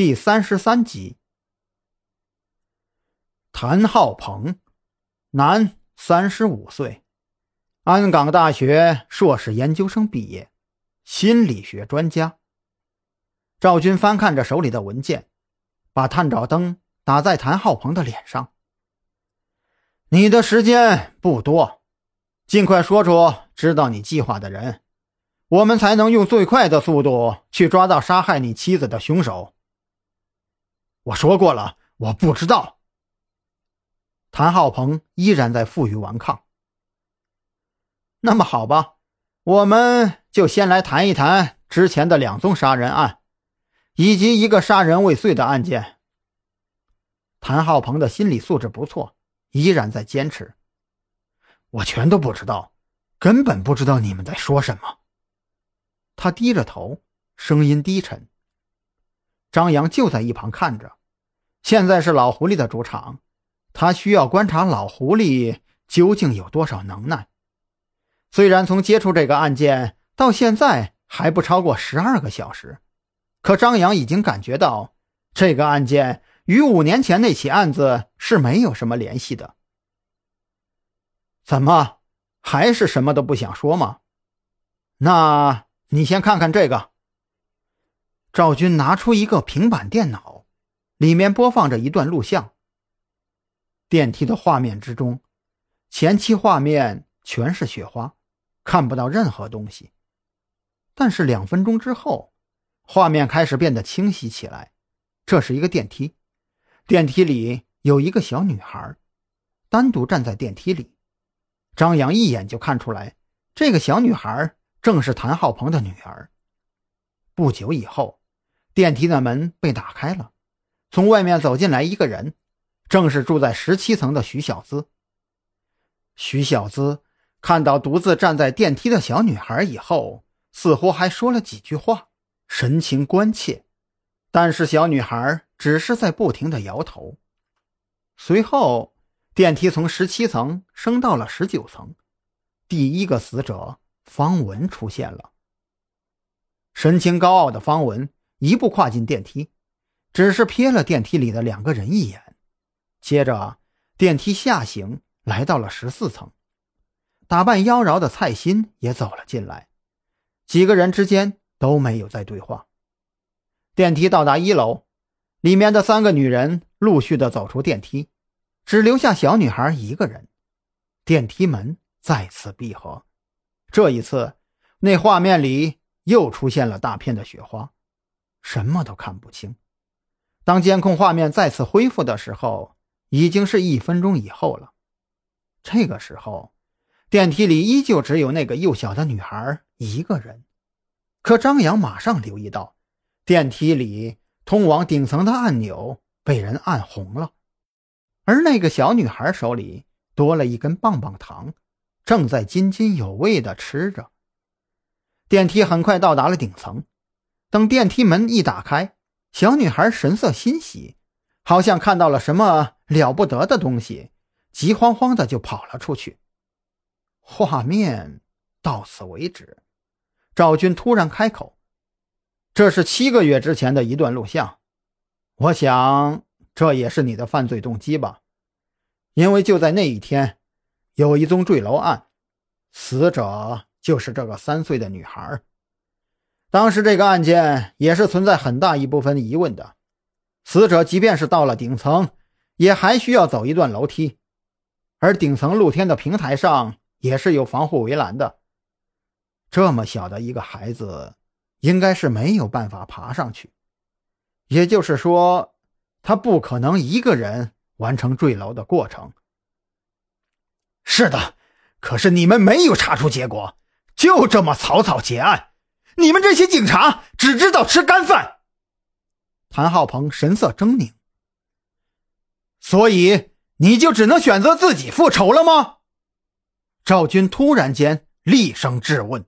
第三十三集。谭浩鹏，男，三十五岁，安港大学硕士研究生毕业，心理学专家。赵军翻看着手里的文件，把探照灯打在谭浩鹏的脸上。你的时间不多，尽快说出知道你计划的人，我们才能用最快的速度去抓到杀害你妻子的凶手。我说过了，我不知道。谭浩鹏依然在负隅顽抗。那么好吧，我们就先来谈一谈之前的两宗杀人案，以及一个杀人未遂的案件。谭浩鹏的心理素质不错，依然在坚持。我全都不知道，根本不知道你们在说什么。他低着头，声音低沉。张扬就在一旁看着。现在是老狐狸的主场，他需要观察老狐狸究竟有多少能耐。虽然从接触这个案件到现在还不超过十二个小时，可张扬已经感觉到这个案件与五年前那起案子是没有什么联系的。怎么，还是什么都不想说吗？那你先看看这个。赵军拿出一个平板电脑，里面播放着一段录像。电梯的画面之中，前期画面全是雪花，看不到任何东西。但是两分钟之后，画面开始变得清晰起来。这是一个电梯，电梯里有一个小女孩，单独站在电梯里。张扬一眼就看出来，这个小女孩正是谭浩鹏的女儿。不久以后。电梯的门被打开了，从外面走进来一个人，正是住在十七层的徐小姿。徐小姿看到独自站在电梯的小女孩以后，似乎还说了几句话，神情关切，但是小女孩只是在不停的摇头。随后，电梯从十七层升到了十九层，第一个死者方文出现了，神情高傲的方文。一步跨进电梯，只是瞥了电梯里的两个人一眼，接着电梯下行，来到了十四层。打扮妖娆的蔡欣也走了进来，几个人之间都没有再对话。电梯到达一楼，里面的三个女人陆续的走出电梯，只留下小女孩一个人。电梯门再次闭合，这一次，那画面里又出现了大片的雪花。什么都看不清。当监控画面再次恢复的时候，已经是一分钟以后了。这个时候，电梯里依旧只有那个幼小的女孩一个人。可张扬马上留意到，电梯里通往顶层的按钮被人按红了，而那个小女孩手里多了一根棒棒糖，正在津津有味地吃着。电梯很快到达了顶层。等电梯门一打开，小女孩神色欣喜，好像看到了什么了不得的东西，急慌慌的就跑了出去。画面到此为止。赵军突然开口：“这是七个月之前的一段录像，我想这也是你的犯罪动机吧？因为就在那一天，有一宗坠楼案，死者就是这个三岁的女孩。”当时这个案件也是存在很大一部分疑问的，死者即便是到了顶层，也还需要走一段楼梯，而顶层露天的平台上也是有防护围栏的。这么小的一个孩子，应该是没有办法爬上去，也就是说，他不可能一个人完成坠楼的过程。是的，可是你们没有查出结果，就这么草草结案。你们这些警察只知道吃干饭。谭浩鹏神色狰狞，所以你就只能选择自己复仇了吗？赵军突然间厉声质问。